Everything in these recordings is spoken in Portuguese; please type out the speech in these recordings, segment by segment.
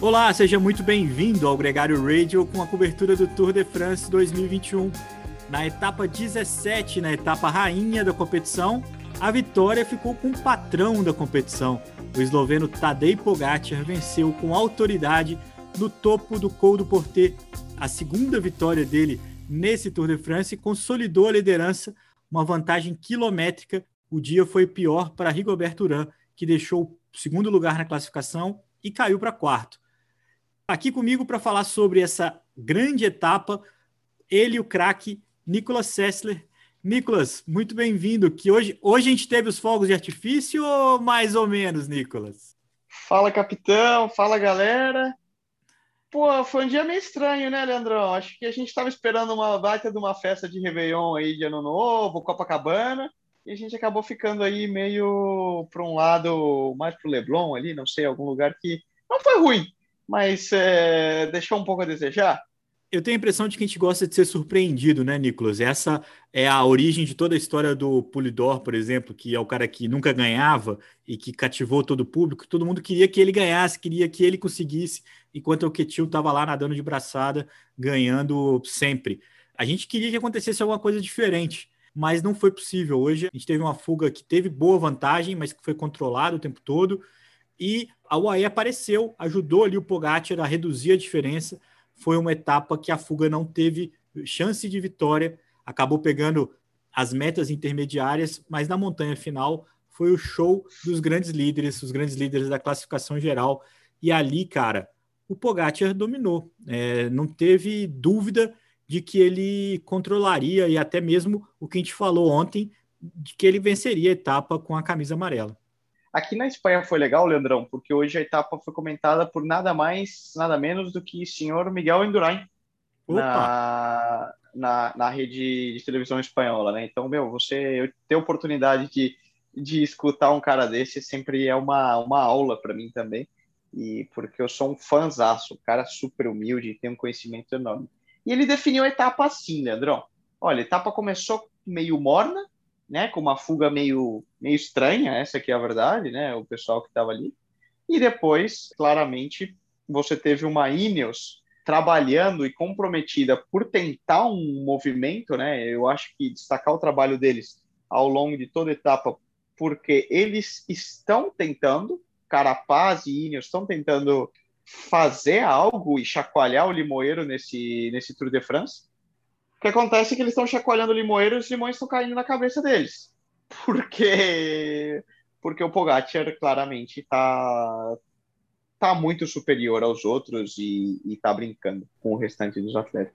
Olá, seja muito bem-vindo ao Gregário Radio com a cobertura do Tour de France 2021. Na etapa 17, na etapa rainha da competição, a vitória ficou com o patrão da competição. O esloveno Tadej Pogacar venceu com autoridade no topo do Col do Portet, a segunda vitória dele nesse Tour de France consolidou a liderança, uma vantagem quilométrica. O dia foi pior para Rigoberto Urán, que deixou o segundo lugar na classificação e caiu para quarto. Aqui comigo para falar sobre essa grande etapa, ele, o craque Nicolas Sessler. Nicolas, muito bem-vindo. Que hoje, hoje a gente teve os fogos de artifício ou mais ou menos, Nicolas? Fala, capitão. Fala, galera. Pô, foi um dia meio estranho, né, Leandrão? Acho que a gente estava esperando uma baita de uma festa de Réveillon aí de Ano Novo, Copacabana, e a gente acabou ficando aí meio para um lado mais pro Leblon ali, não sei, algum lugar que não foi ruim, mas é, deixou um pouco a desejar. Eu tenho a impressão de que a gente gosta de ser surpreendido, né, Nicolas? Essa é a origem de toda a história do Polidor, por exemplo, que é o cara que nunca ganhava e que cativou todo o público. Todo mundo queria que ele ganhasse, queria que ele conseguisse, enquanto o Ketil estava lá nadando de braçada, ganhando sempre. A gente queria que acontecesse alguma coisa diferente, mas não foi possível. Hoje a gente teve uma fuga que teve boa vantagem, mas que foi controlada o tempo todo e a UAE apareceu, ajudou ali o Pogacar a reduzir a diferença. Foi uma etapa que a fuga não teve chance de vitória, acabou pegando as metas intermediárias, mas na montanha final foi o show dos grandes líderes, os grandes líderes da classificação geral. E ali, cara, o Pogacar dominou. É, não teve dúvida de que ele controlaria e até mesmo o que a gente falou ontem, de que ele venceria a etapa com a camisa amarela. Aqui na Espanha foi legal, Leandrão, porque hoje a etapa foi comentada por nada mais, nada menos do que o senhor Miguel Indurain na, na, na, rede de televisão espanhola, né? Então, meu, você ter oportunidade de, de escutar um cara desse sempre é uma, uma aula para mim também, e porque eu sou um fãzaço, um cara super humilde, tem um conhecimento enorme. E ele definiu a etapa assim, Leandrão. Olha, a etapa começou meio morna, né, com uma fuga meio, meio estranha, essa aqui é a verdade, né, o pessoal que estava ali. E depois, claramente, você teve uma Ineos trabalhando e comprometida por tentar um movimento, né? Eu acho que destacar o trabalho deles ao longo de toda etapa, porque eles estão tentando, Carapaz e Ineos estão tentando fazer algo e chacoalhar o Limoeiro nesse, nesse Tour de France. O que acontece é que eles estão chacoalhando o limoeiro e os limões estão caindo na cabeça deles. Porque porque o Pogacar claramente está tá muito superior aos outros e, está brincando com o restante dos atletas.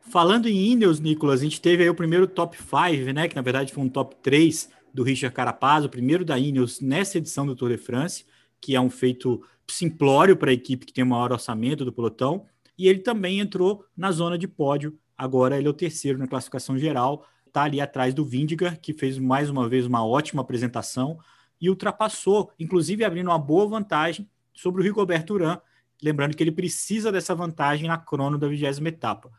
Falando em Ineos, Nicolas, a gente teve aí o primeiro top 5, né, que na verdade foi um top 3 do Richard Carapaz, o primeiro da Ineos nessa edição do Tour de France, que é um feito simplório para a equipe que tem o maior orçamento do pelotão, e ele também entrou na zona de pódio Agora ele é o terceiro na classificação geral, está ali atrás do Vindigar, que fez mais uma vez uma ótima apresentação e ultrapassou, inclusive abrindo uma boa vantagem sobre o Rigoberto Urán, lembrando que ele precisa dessa vantagem na crono da vigésima etapa.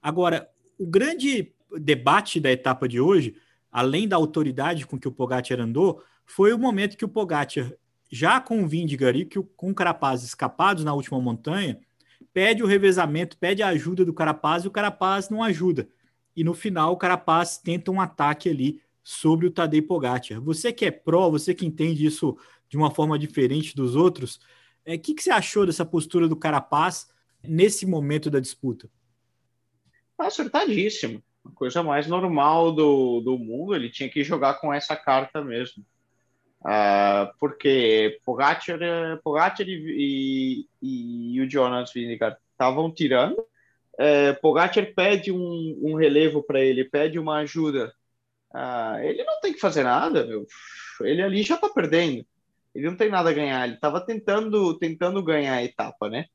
Agora, o grande debate da etapa de hoje, além da autoridade com que o Pogacar andou, foi o momento que o Pogacar, já com o Vindigar e com o Carapaz escapados na última montanha, pede o revezamento, pede a ajuda do Carapaz e o Carapaz não ajuda. E no final o Carapaz tenta um ataque ali sobre o Tadej Pogacar. Você que é pró, você que entende isso de uma forma diferente dos outros, o é, que, que você achou dessa postura do Carapaz nesse momento da disputa? Acertadíssimo. A coisa mais normal do, do mundo, ele tinha que jogar com essa carta mesmo. Uh, porque Pogacar, Pogacar e, e, e, o Jonas Vingegaard estavam tirando. Uh, Pogacar pede um, um relevo para ele, pede uma ajuda. Uh, ele não tem que fazer nada, meu. Ele ali já está perdendo. Ele não tem nada a ganhar. Ele estava tentando, tentando ganhar a etapa, né?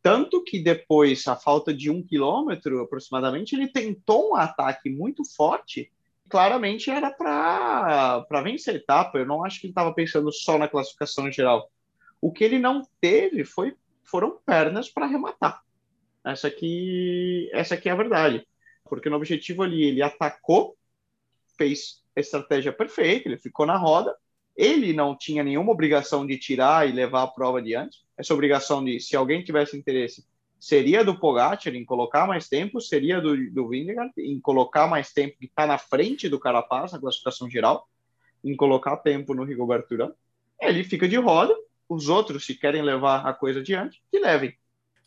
Tanto que depois, a falta de um quilômetro aproximadamente, ele tentou um ataque muito forte claramente era para vencer a etapa. Eu não acho que ele estava pensando só na classificação geral. O que ele não teve foi, foram pernas para arrematar. Essa aqui, essa aqui é a verdade. Porque no objetivo ali, ele atacou, fez a estratégia perfeita, ele ficou na roda, ele não tinha nenhuma obrigação de tirar e levar a prova adiante. Essa obrigação de, se alguém tivesse interesse, seria do Pogacar em colocar mais tempo, seria do, do Vingegaard em colocar mais tempo que está na frente do Carapaz na classificação geral, em colocar tempo no Rigoberto Urán. Ele fica de roda, os outros, se querem levar a coisa adiante, que levem.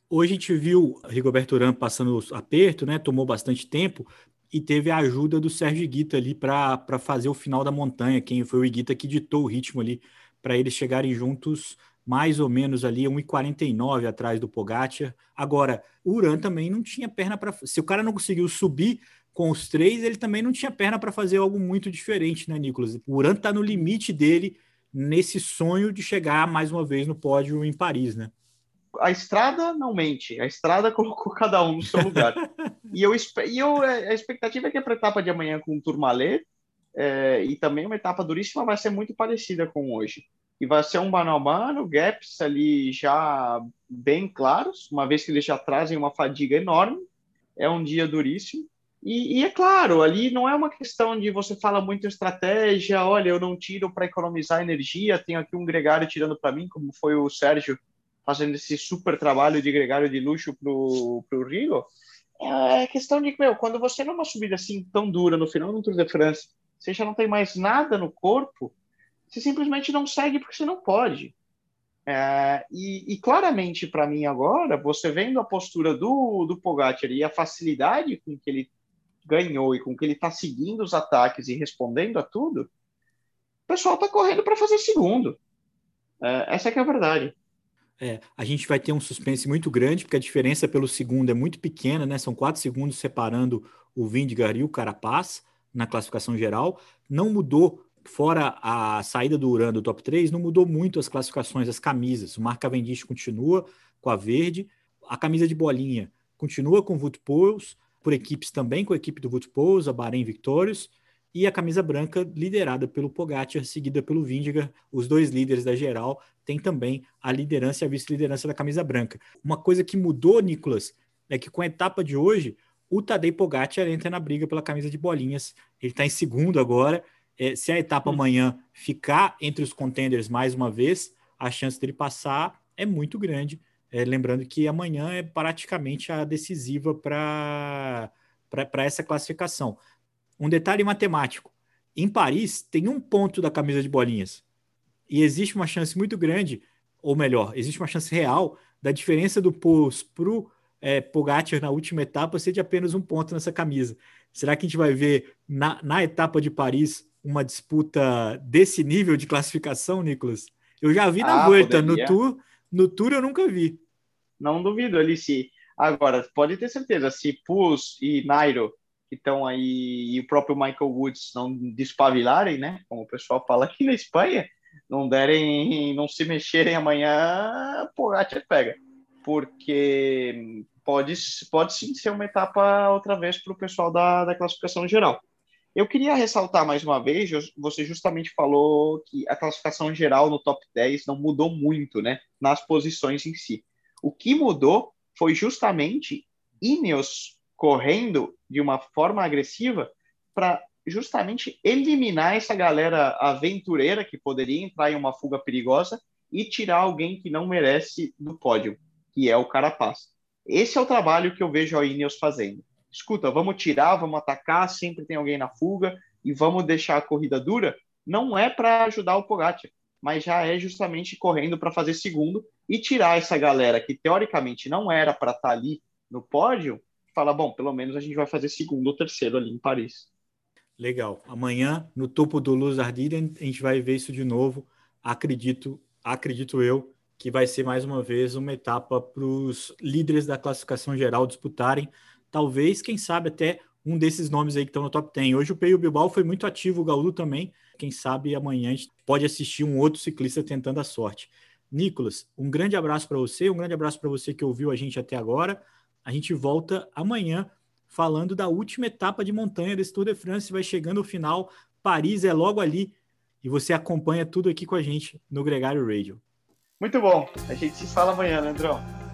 Hoje a gente viu Rigoberto Urán passando aperto, né? Tomou bastante tempo e teve a ajuda do Sérgio Guita ali para fazer o final da montanha. Quem foi o Guita que ditou o ritmo ali para eles chegarem juntos mais ou menos ali 1,49 atrás do Pogacar. Agora, o Uran também não tinha perna para. Se o cara não conseguiu subir com os três, ele também não tinha perna para fazer algo muito diferente, né, Nicolas? O Uran está no limite dele nesse sonho de chegar mais uma vez no pódio em Paris, né? A estrada não mente, a estrada colocou cada um no seu lugar. e eu, e eu a expectativa é que a etapa de amanhã com o Tourmalet é, e também uma etapa duríssima vai ser muito parecida com hoje e vai ser um mano a mano, gaps ali já bem claros, uma vez que eles já trazem uma fadiga enorme, é um dia duríssimo. E, e, é claro, ali não é uma questão de você fala muito estratégia, olha, eu não tiro para economizar energia, tenho aqui um gregário tirando para mim, como foi o Sérgio fazendo esse super trabalho de gregário de luxo para o Rio. É questão de, meu, quando você numa subida assim tão dura no final do Tour de France, você já não tem mais nada no corpo, você simplesmente não segue porque você não pode. É, e, e, claramente para mim agora, você vendo a postura do, do Pogacar e a facilidade com que ele ganhou e com que ele está seguindo os ataques e respondendo a tudo, o pessoal está correndo para fazer segundo. É, essa é que é a verdade. É, a gente vai ter um suspense muito grande, porque a diferença pelo segundo é muito pequena, né? São quatro segundos separando o Vindigar e o Carapaz na classificação geral. Não mudou fora a saída do Uran do top 3, não mudou muito as classificações, as camisas. O Mark Cavendish continua com a verde, a camisa de bolinha continua com o Wout Poels, por equipes também com a equipe do Wout Poels, a Bahrein Victorious, e a camisa branca liderada pelo Pogacar, seguida pelo Vindiga. Os dois líderes da geral têm também a liderança e a vice-liderança da camisa branca. Uma coisa que mudou, Nicolas, é que com a etapa de hoje, o Tadej Pogacar entra na briga pela camisa de bolinhas. Ele está em segundo agora é, se a etapa hum. amanhã ficar entre os contenders mais uma vez, a chance dele passar é muito grande. É, lembrando que amanhã é praticamente a decisiva para essa classificação. Um detalhe matemático: em Paris tem um ponto da camisa de bolinhas e existe uma chance muito grande, ou melhor, existe uma chance real da diferença do Pous para o é, Pogacar na última etapa ser de apenas um ponto nessa camisa. Será que a gente vai ver na, na etapa de Paris uma disputa desse nível de classificação, Nicolas? Eu já vi na ah, Volta, no Tour, no Tour eu nunca vi. Não duvido, Alice. Agora, pode ter certeza, se Pus e Nairo, que estão aí, e o próprio Michael Woods não despavilarem, né? Como o pessoal fala aqui na Espanha, não derem, não se mexerem amanhã, Pogacar pega. Porque pode, pode sim ser uma etapa outra vez para o pessoal da, da classificação geral. Eu queria ressaltar mais uma vez, você justamente falou que a classificação geral no top 10 não mudou muito, né, nas posições em si. O que mudou foi justamente Ineos correndo de uma forma agressiva para justamente eliminar essa galera aventureira que poderia entrar em uma fuga perigosa e tirar alguém que não merece do pódio, que é o Carapaz. Esse é o trabalho que eu vejo a Ineos fazendo escuta, vamos tirar, vamos atacar, sempre tem alguém na fuga e vamos deixar a corrida dura, não é para ajudar o Pogacar, mas já é justamente correndo para fazer segundo e tirar essa galera que teoricamente não era para estar tá ali no pódio, fala, bom, pelo menos a gente vai fazer segundo ou terceiro ali em Paris. Legal. Amanhã, no topo do Luz Ardiden, a gente vai ver isso de novo. Acredito, acredito eu, que vai ser mais uma vez uma etapa para os líderes da classificação geral disputarem talvez, quem sabe, até um desses nomes aí que estão no top 10. Hoje o Peio Bilbao foi muito ativo, o Gaúdo também. Quem sabe amanhã a gente pode assistir um outro ciclista tentando a sorte. Nicolas, um grande abraço para você, um grande abraço para você que ouviu a gente até agora. A gente volta amanhã falando da última etapa de montanha desse Tour de France. Vai chegando o final, Paris é logo ali e você acompanha tudo aqui com a gente no Gregário Radio. Muito bom. A gente se fala amanhã, Leandrão.